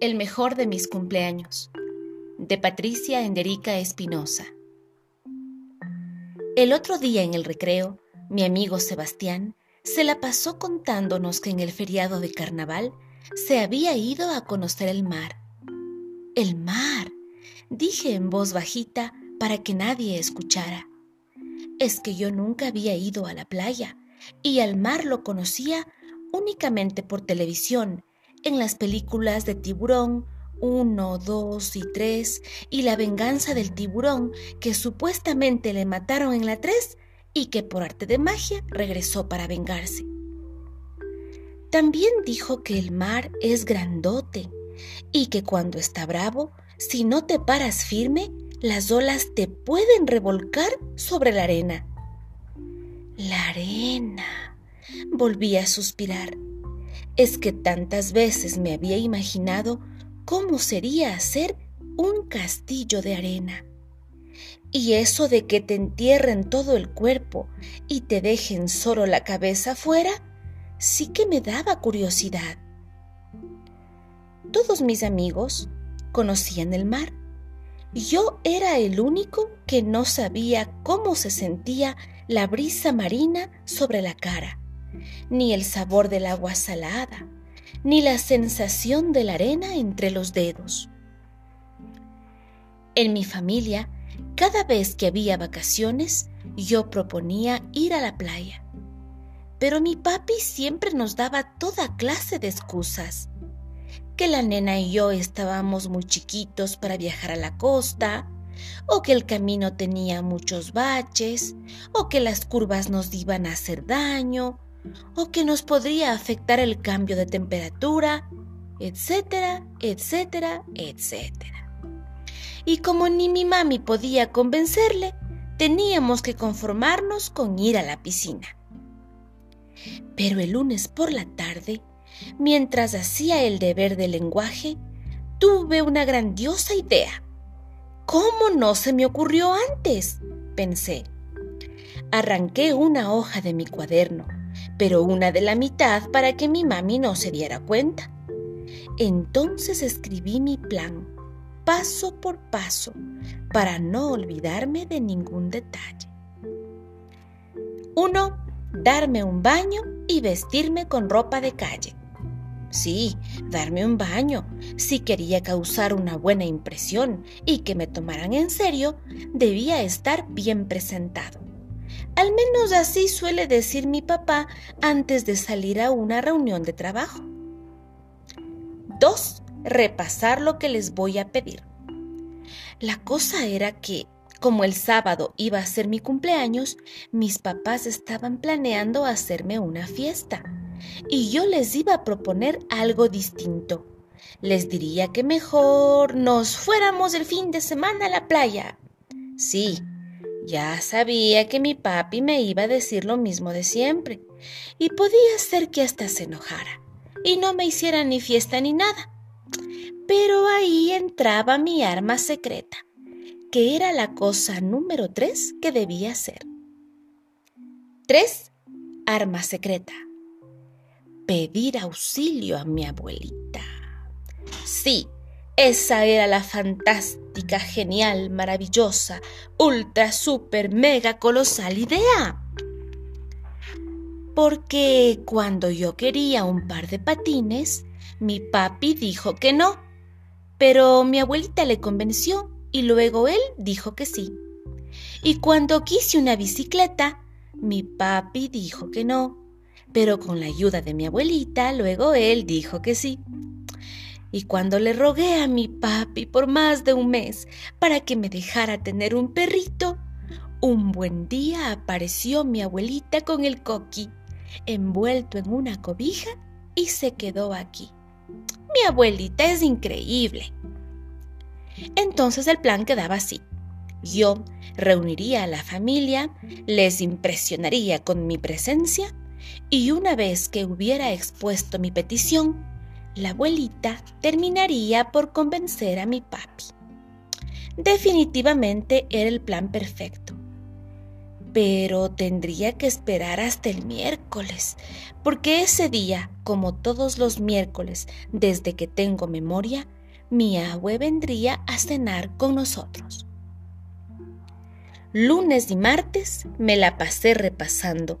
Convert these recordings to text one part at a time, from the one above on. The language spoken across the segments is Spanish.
El mejor de mis cumpleaños. De Patricia Enderica Espinosa. El otro día en el recreo, mi amigo Sebastián se la pasó contándonos que en el feriado de carnaval se había ido a conocer el mar. El mar, dije en voz bajita para que nadie escuchara. Es que yo nunca había ido a la playa y al mar lo conocía únicamente por televisión en las películas de tiburón 1, 2 y 3 y la venganza del tiburón que supuestamente le mataron en la 3 y que por arte de magia regresó para vengarse. También dijo que el mar es grandote y que cuando está bravo, si no te paras firme, las olas te pueden revolcar sobre la arena. La arena. Volví a suspirar es que tantas veces me había imaginado cómo sería hacer un castillo de arena. Y eso de que te entierren todo el cuerpo y te dejen solo la cabeza afuera, sí que me daba curiosidad. Todos mis amigos conocían el mar. Yo era el único que no sabía cómo se sentía la brisa marina sobre la cara ni el sabor del agua salada, ni la sensación de la arena entre los dedos. En mi familia, cada vez que había vacaciones, yo proponía ir a la playa. Pero mi papi siempre nos daba toda clase de excusas. Que la nena y yo estábamos muy chiquitos para viajar a la costa, o que el camino tenía muchos baches, o que las curvas nos iban a hacer daño, o que nos podría afectar el cambio de temperatura, etcétera, etcétera, etcétera. Y como ni mi mami podía convencerle, teníamos que conformarnos con ir a la piscina. Pero el lunes por la tarde, mientras hacía el deber de lenguaje, tuve una grandiosa idea. ¿Cómo no se me ocurrió antes? pensé. Arranqué una hoja de mi cuaderno pero una de la mitad para que mi mami no se diera cuenta. Entonces escribí mi plan, paso por paso, para no olvidarme de ningún detalle. 1. Darme un baño y vestirme con ropa de calle. Sí, darme un baño. Si quería causar una buena impresión y que me tomaran en serio, debía estar bien presentado. Al menos así suele decir mi papá antes de salir a una reunión de trabajo. 2. Repasar lo que les voy a pedir. La cosa era que, como el sábado iba a ser mi cumpleaños, mis papás estaban planeando hacerme una fiesta y yo les iba a proponer algo distinto. Les diría que mejor nos fuéramos el fin de semana a la playa. Sí, ya sabía que mi papi me iba a decir lo mismo de siempre, y podía ser que hasta se enojara, y no me hiciera ni fiesta ni nada. Pero ahí entraba mi arma secreta, que era la cosa número tres que debía hacer. Tres, arma secreta. Pedir auxilio a mi abuelita. Sí, esa era la fantástica, genial, maravillosa, ultra, super, mega, colosal idea. Porque cuando yo quería un par de patines, mi papi dijo que no, pero mi abuelita le convenció y luego él dijo que sí. Y cuando quise una bicicleta, mi papi dijo que no, pero con la ayuda de mi abuelita, luego él dijo que sí. Y cuando le rogué a mi papi por más de un mes para que me dejara tener un perrito, un buen día apareció mi abuelita con el coqui, envuelto en una cobija, y se quedó aquí. Mi abuelita es increíble. Entonces el plan quedaba así. Yo reuniría a la familia, les impresionaría con mi presencia y una vez que hubiera expuesto mi petición, la abuelita terminaría por convencer a mi papi. Definitivamente era el plan perfecto. pero tendría que esperar hasta el miércoles, porque ese día, como todos los miércoles desde que tengo memoria, mi abue vendría a cenar con nosotros. Lunes y martes me la pasé repasando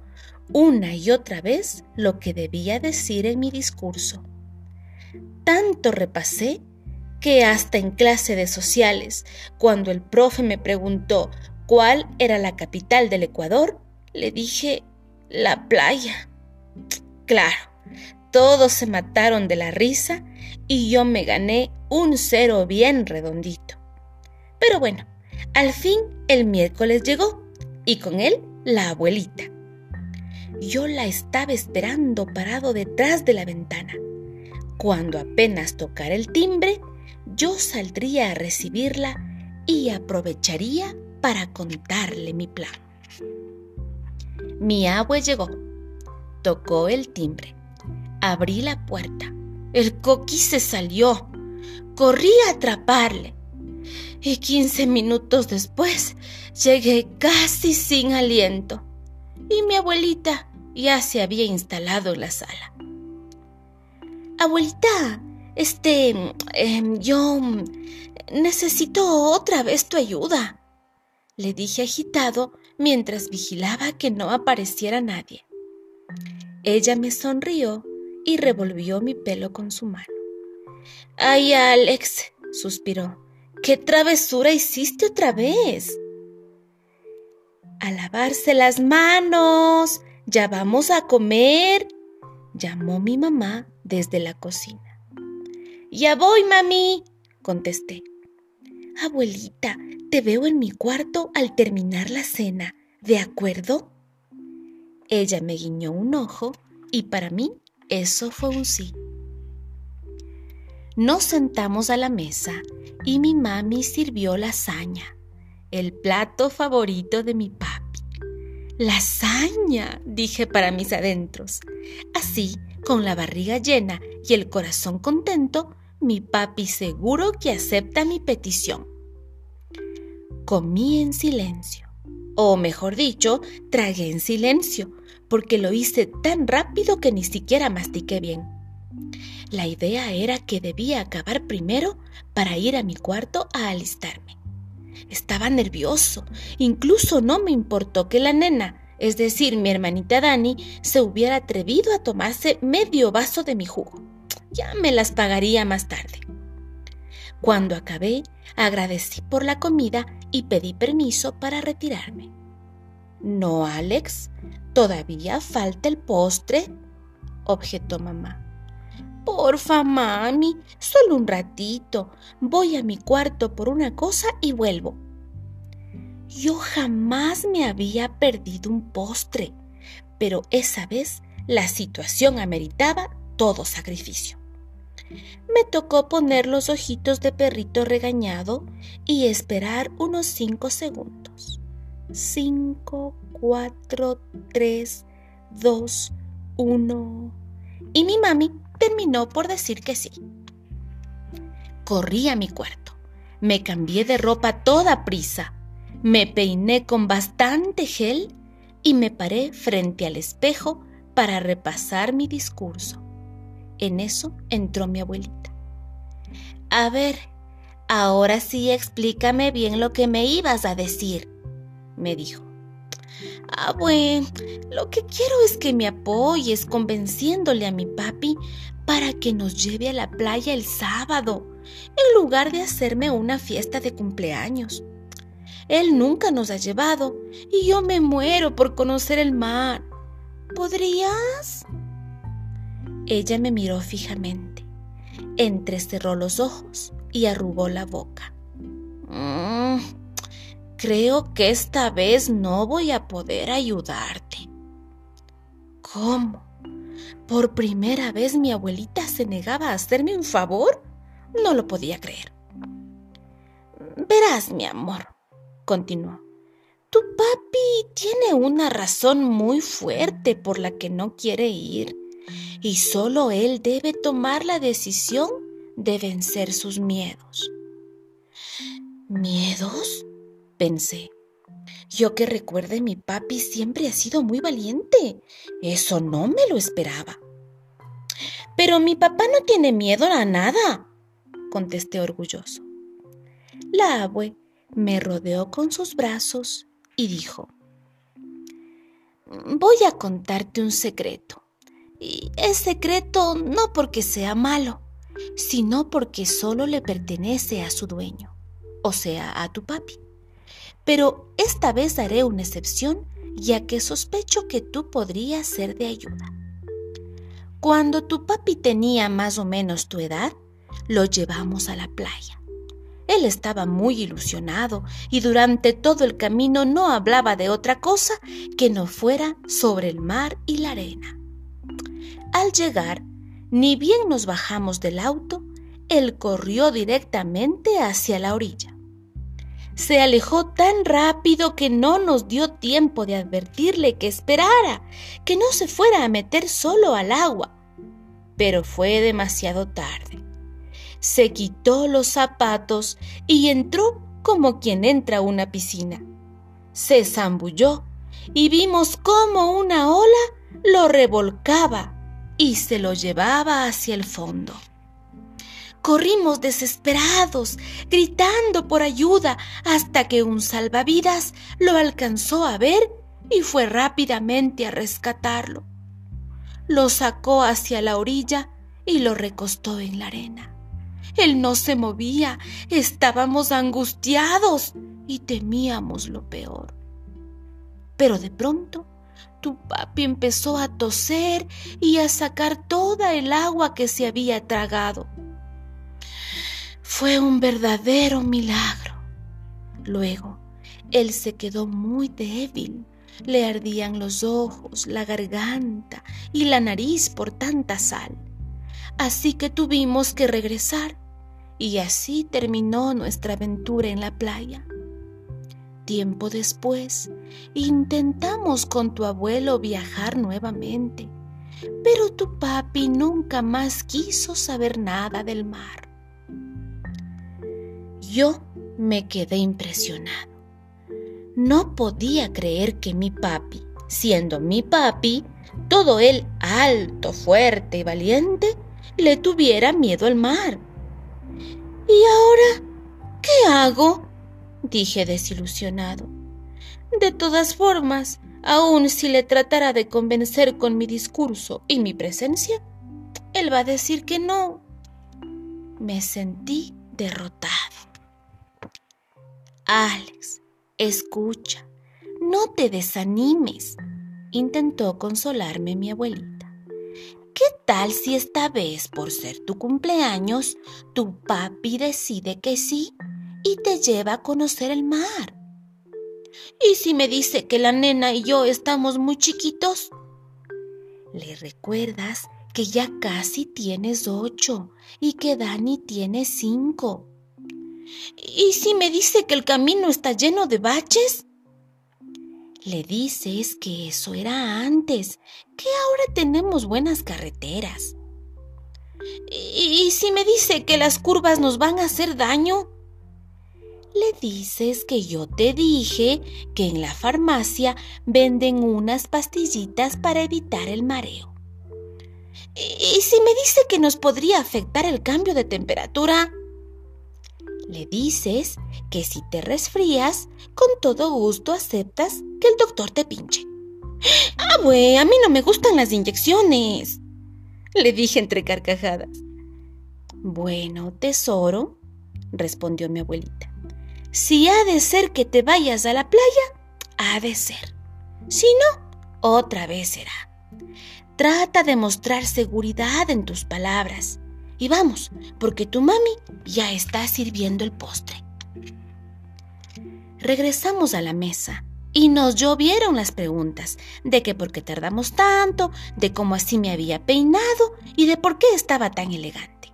una y otra vez lo que debía decir en mi discurso. Tanto repasé que hasta en clase de sociales, cuando el profe me preguntó cuál era la capital del Ecuador, le dije la playa. Claro, todos se mataron de la risa y yo me gané un cero bien redondito. Pero bueno, al fin el miércoles llegó y con él la abuelita. Yo la estaba esperando parado detrás de la ventana. Cuando apenas tocara el timbre, yo saldría a recibirla y aprovecharía para contarle mi plan. Mi abue llegó, tocó el timbre, abrí la puerta. El coqui se salió. Corrí a atraparle y quince minutos después llegué casi sin aliento y mi abuelita ya se había instalado en la sala. Abuelita, este, em, yo necesito otra vez tu ayuda, le dije agitado mientras vigilaba que no apareciera nadie. Ella me sonrió y revolvió mi pelo con su mano. Ay, Alex, suspiró. ¿Qué travesura hiciste otra vez? A lavarse las manos. Ya vamos a comer, llamó mi mamá desde la cocina. Ya voy, mami, contesté. Abuelita, te veo en mi cuarto al terminar la cena, ¿de acuerdo? Ella me guiñó un ojo y para mí eso fue un sí. Nos sentamos a la mesa y mi mami sirvió lasaña, el plato favorito de mi papi. Lasaña, dije para mis adentros. Así, con la barriga llena y el corazón contento, mi papi seguro que acepta mi petición. Comí en silencio, o mejor dicho, tragué en silencio, porque lo hice tan rápido que ni siquiera mastiqué bien. La idea era que debía acabar primero para ir a mi cuarto a alistarme. Estaba nervioso, incluso no me importó que la nena, es decir, mi hermanita Dani, se hubiera atrevido a tomarse medio vaso de mi jugo. Ya me las pagaría más tarde. Cuando acabé, agradecí por la comida y pedí permiso para retirarme. No, Alex, todavía falta el postre, objetó mamá. Porfa, mami, solo un ratito. Voy a mi cuarto por una cosa y vuelvo. Yo jamás me había perdido un postre, pero esa vez la situación ameritaba todo sacrificio. Me tocó poner los ojitos de perrito regañado y esperar unos cinco segundos. Cinco, cuatro, tres, dos, uno. Y mi mami terminó por decir que sí. Corrí a mi cuarto, me cambié de ropa toda prisa, me peiné con bastante gel y me paré frente al espejo para repasar mi discurso. En eso entró mi abuelita. A ver, ahora sí explícame bien lo que me ibas a decir, me dijo. Ah, bueno, lo que quiero es que me apoyes convenciéndole a mi papi para que nos lleve a la playa el sábado, en lugar de hacerme una fiesta de cumpleaños. Él nunca nos ha llevado y yo me muero por conocer el mar. ¿Podrías? Ella me miró fijamente, entrecerró los ojos y arrugó la boca. Mm, creo que esta vez no voy a poder ayudarte. ¿Cómo? ¿Por primera vez mi abuelita se negaba a hacerme un favor? No lo podía creer. Verás, mi amor, continuó. Tu papi tiene una razón muy fuerte por la que no quiere ir, y solo él debe tomar la decisión de vencer sus miedos. ¿Miedos? pensé. Yo que recuerde, mi papi siempre ha sido muy valiente. Eso no me lo esperaba. Pero mi papá no tiene miedo a nada, contesté orgulloso. La abue me rodeó con sus brazos y dijo, Voy a contarte un secreto. Y es secreto no porque sea malo, sino porque solo le pertenece a su dueño, o sea, a tu papi. Pero esta vez haré una excepción, ya que sospecho que tú podrías ser de ayuda. Cuando tu papi tenía más o menos tu edad, lo llevamos a la playa. Él estaba muy ilusionado y durante todo el camino no hablaba de otra cosa que no fuera sobre el mar y la arena. Al llegar, ni bien nos bajamos del auto, él corrió directamente hacia la orilla. Se alejó tan rápido que no nos dio tiempo de advertirle que esperara, que no se fuera a meter solo al agua. Pero fue demasiado tarde. Se quitó los zapatos y entró como quien entra a una piscina. Se zambulló y vimos cómo una ola lo revolcaba y se lo llevaba hacia el fondo. Corrimos desesperados, gritando por ayuda, hasta que un salvavidas lo alcanzó a ver y fue rápidamente a rescatarlo. Lo sacó hacia la orilla y lo recostó en la arena. Él no se movía, estábamos angustiados y temíamos lo peor. Pero de pronto tu papi empezó a toser y a sacar toda el agua que se había tragado. Fue un verdadero milagro. Luego, él se quedó muy débil. Le ardían los ojos, la garganta y la nariz por tanta sal. Así que tuvimos que regresar y así terminó nuestra aventura en la playa. Tiempo después, intentamos con tu abuelo viajar nuevamente, pero tu papi nunca más quiso saber nada del mar. Yo me quedé impresionado. No podía creer que mi papi, siendo mi papi, todo él alto, fuerte y valiente, le tuviera miedo al mar. ¿Y ahora qué hago? dije desilusionado. De todas formas, aun si le tratara de convencer con mi discurso y mi presencia, él va a decir que no. Me sentí derrotado. Alex, escucha, no te desanimes, intentó consolarme mi abuelita. ¿Qué tal si esta vez, por ser tu cumpleaños, tu papi decide que sí y te lleva a conocer el mar. ¿Y si me dice que la nena y yo estamos muy chiquitos? ¿Le recuerdas que ya casi tienes ocho y que Dani tiene cinco? ¿Y si me dice que el camino está lleno de baches? Le dices que eso era antes, que ahora tenemos buenas carreteras. ¿Y si me dice que las curvas nos van a hacer daño? le dices que yo te dije que en la farmacia venden unas pastillitas para evitar el mareo. ¿Y si me dice que nos podría afectar el cambio de temperatura? Le dices que si te resfrías, con todo gusto aceptas que el doctor te pinche. Ah, güey, a mí no me gustan las inyecciones. Le dije entre carcajadas. Bueno, tesoro, respondió mi abuelita. Si ha de ser que te vayas a la playa, ha de ser. Si no, otra vez será. Trata de mostrar seguridad en tus palabras. Y vamos, porque tu mami ya está sirviendo el postre. Regresamos a la mesa y nos llovieron las preguntas de que por qué tardamos tanto, de cómo así me había peinado y de por qué estaba tan elegante.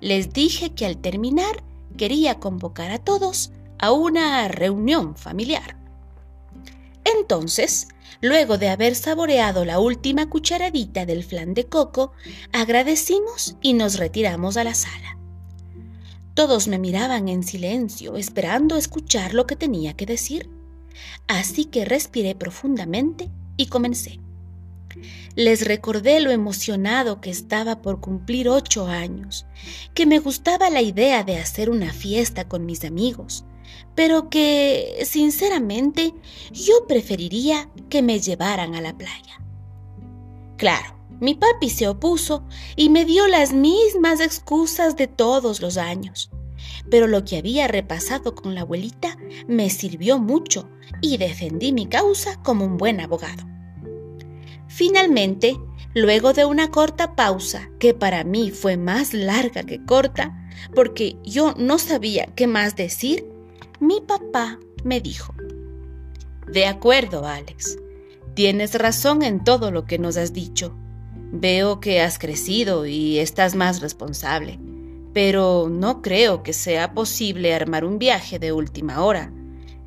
Les dije que al terminar quería convocar a todos a una reunión familiar. Entonces, luego de haber saboreado la última cucharadita del flan de coco, agradecimos y nos retiramos a la sala. Todos me miraban en silencio, esperando escuchar lo que tenía que decir. Así que respiré profundamente y comencé. Les recordé lo emocionado que estaba por cumplir ocho años, que me gustaba la idea de hacer una fiesta con mis amigos, pero que, sinceramente, yo preferiría que me llevaran a la playa. Claro, mi papi se opuso y me dio las mismas excusas de todos los años. Pero lo que había repasado con la abuelita me sirvió mucho y defendí mi causa como un buen abogado. Finalmente, luego de una corta pausa, que para mí fue más larga que corta, porque yo no sabía qué más decir, mi papá me dijo, De acuerdo, Alex, tienes razón en todo lo que nos has dicho. Veo que has crecido y estás más responsable, pero no creo que sea posible armar un viaje de última hora.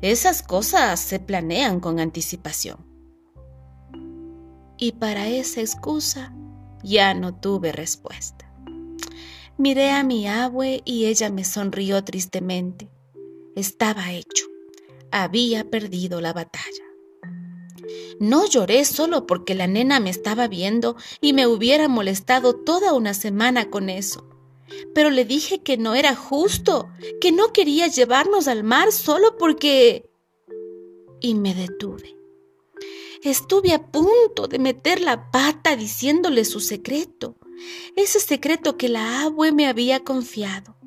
Esas cosas se planean con anticipación y para esa excusa ya no tuve respuesta. Miré a mi abue y ella me sonrió tristemente. Estaba hecho. Había perdido la batalla. No lloré solo porque la nena me estaba viendo y me hubiera molestado toda una semana con eso. Pero le dije que no era justo, que no quería llevarnos al mar solo porque... Y me detuve. Estuve a punto de meter la pata diciéndole su secreto, ese secreto que la abue me había confiado.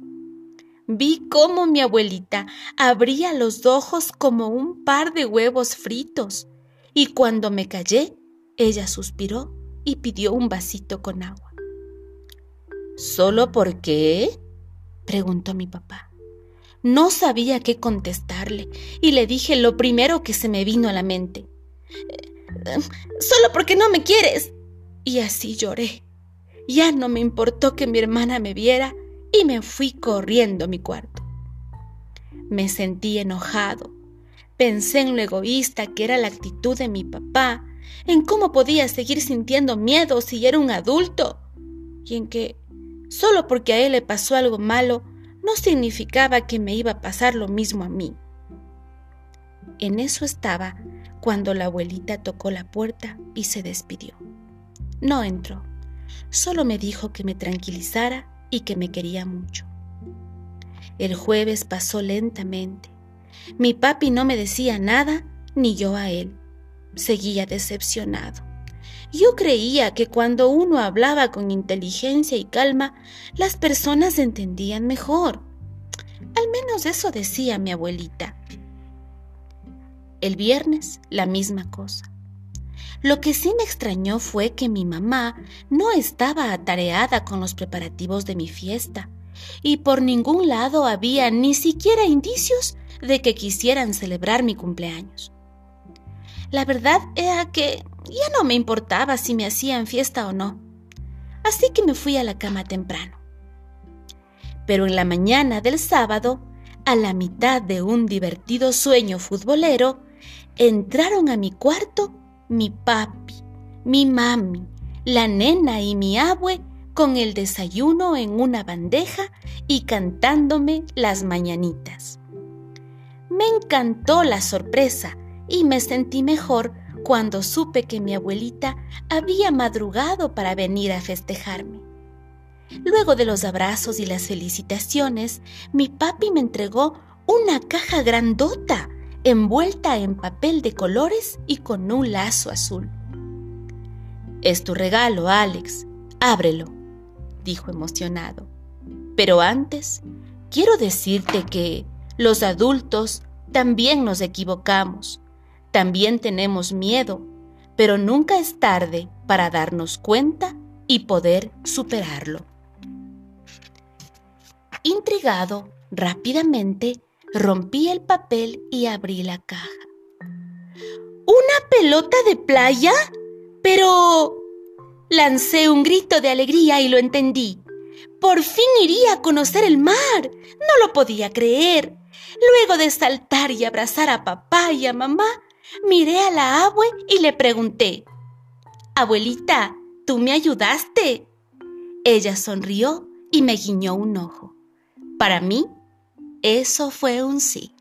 Vi cómo mi abuelita abría los ojos como un par de huevos fritos, y cuando me callé, ella suspiró y pidió un vasito con agua. ¿Solo por qué? preguntó mi papá. No sabía qué contestarle y le dije lo primero que se me vino a la mente. Solo porque no me quieres. Y así lloré. Ya no me importó que mi hermana me viera y me fui corriendo a mi cuarto. Me sentí enojado. Pensé en lo egoísta que era la actitud de mi papá, en cómo podía seguir sintiendo miedo si era un adulto, y en que, solo porque a él le pasó algo malo, no significaba que me iba a pasar lo mismo a mí. En eso estaba cuando la abuelita tocó la puerta y se despidió. No entró, solo me dijo que me tranquilizara y que me quería mucho. El jueves pasó lentamente. Mi papi no me decía nada, ni yo a él. Seguía decepcionado. Yo creía que cuando uno hablaba con inteligencia y calma, las personas entendían mejor. Al menos eso decía mi abuelita. El viernes, la misma cosa. Lo que sí me extrañó fue que mi mamá no estaba atareada con los preparativos de mi fiesta, y por ningún lado había ni siquiera indicios de que quisieran celebrar mi cumpleaños. La verdad era que ya no me importaba si me hacían fiesta o no, así que me fui a la cama temprano. Pero en la mañana del sábado, a la mitad de un divertido sueño futbolero, entraron a mi cuarto mi papi, mi mami, la nena y mi abue con el desayuno en una bandeja y cantándome las mañanitas. Me encantó la sorpresa y me sentí mejor cuando supe que mi abuelita había madrugado para venir a festejarme. Luego de los abrazos y las felicitaciones, mi papi me entregó una caja grandota envuelta en papel de colores y con un lazo azul. Es tu regalo, Alex. Ábrelo, dijo emocionado. Pero antes, quiero decirte que los adultos también nos equivocamos, también tenemos miedo, pero nunca es tarde para darnos cuenta y poder superarlo. Intrigado, rápidamente Rompí el papel y abrí la caja. ¿Una pelota de playa? Pero... Lancé un grito de alegría y lo entendí. Por fin iría a conocer el mar. No lo podía creer. Luego de saltar y abrazar a papá y a mamá, miré a la abue y le pregunté, Abuelita, ¿tú me ayudaste? Ella sonrió y me guiñó un ojo. Para mí, eso fue un sí.